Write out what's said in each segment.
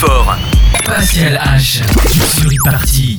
fort. Pascal H. sur e-party.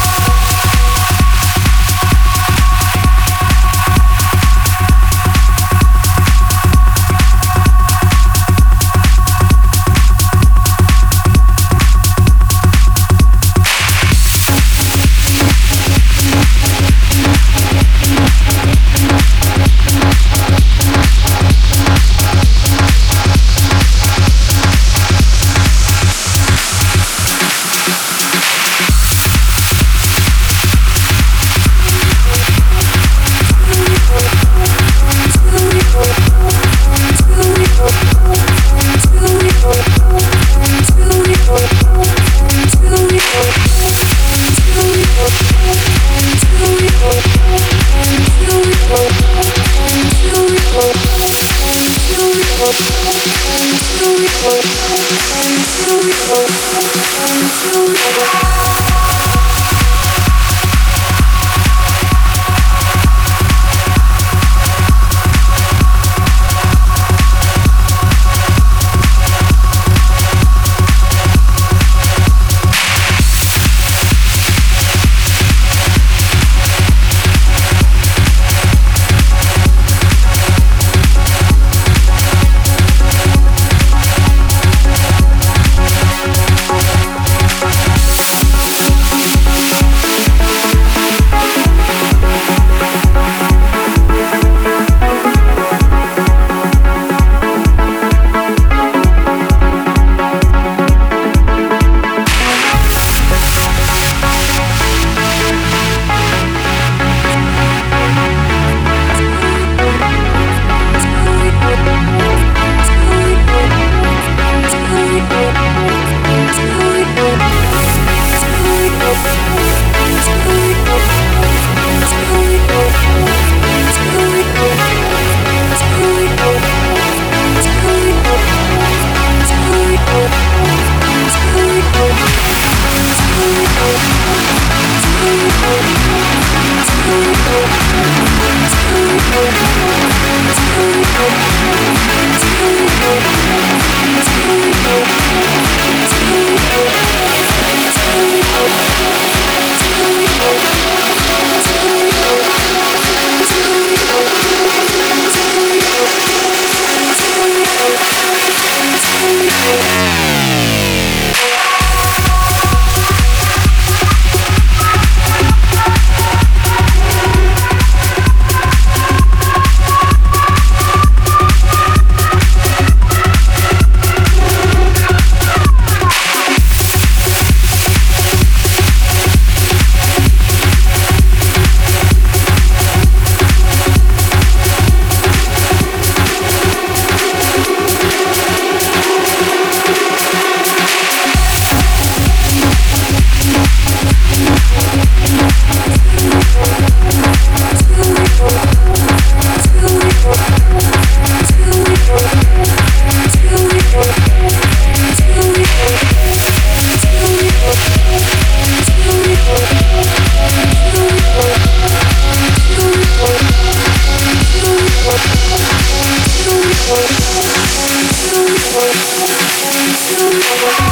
Thank you.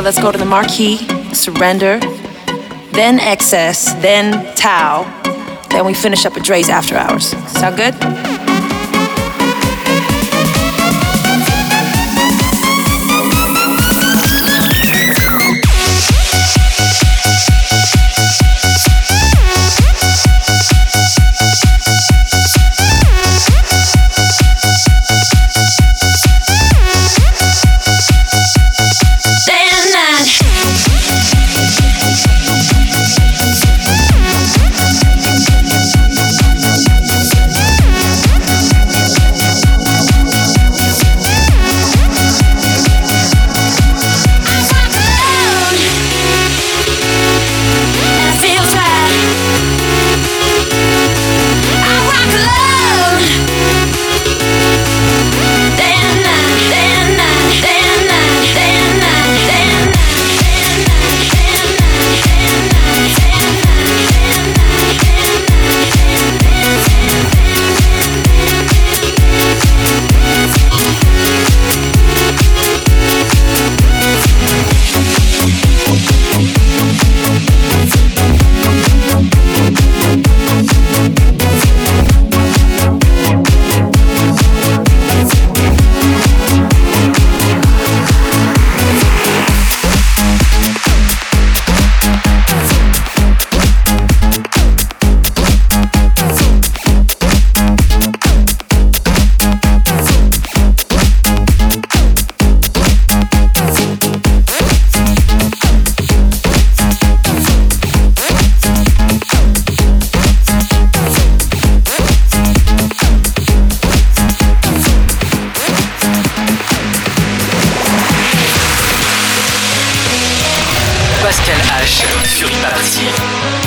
So let's go to the marquee, surrender, then XS, then Tao. Then we finish up with Drai's after hours. Sound good? H sur Party.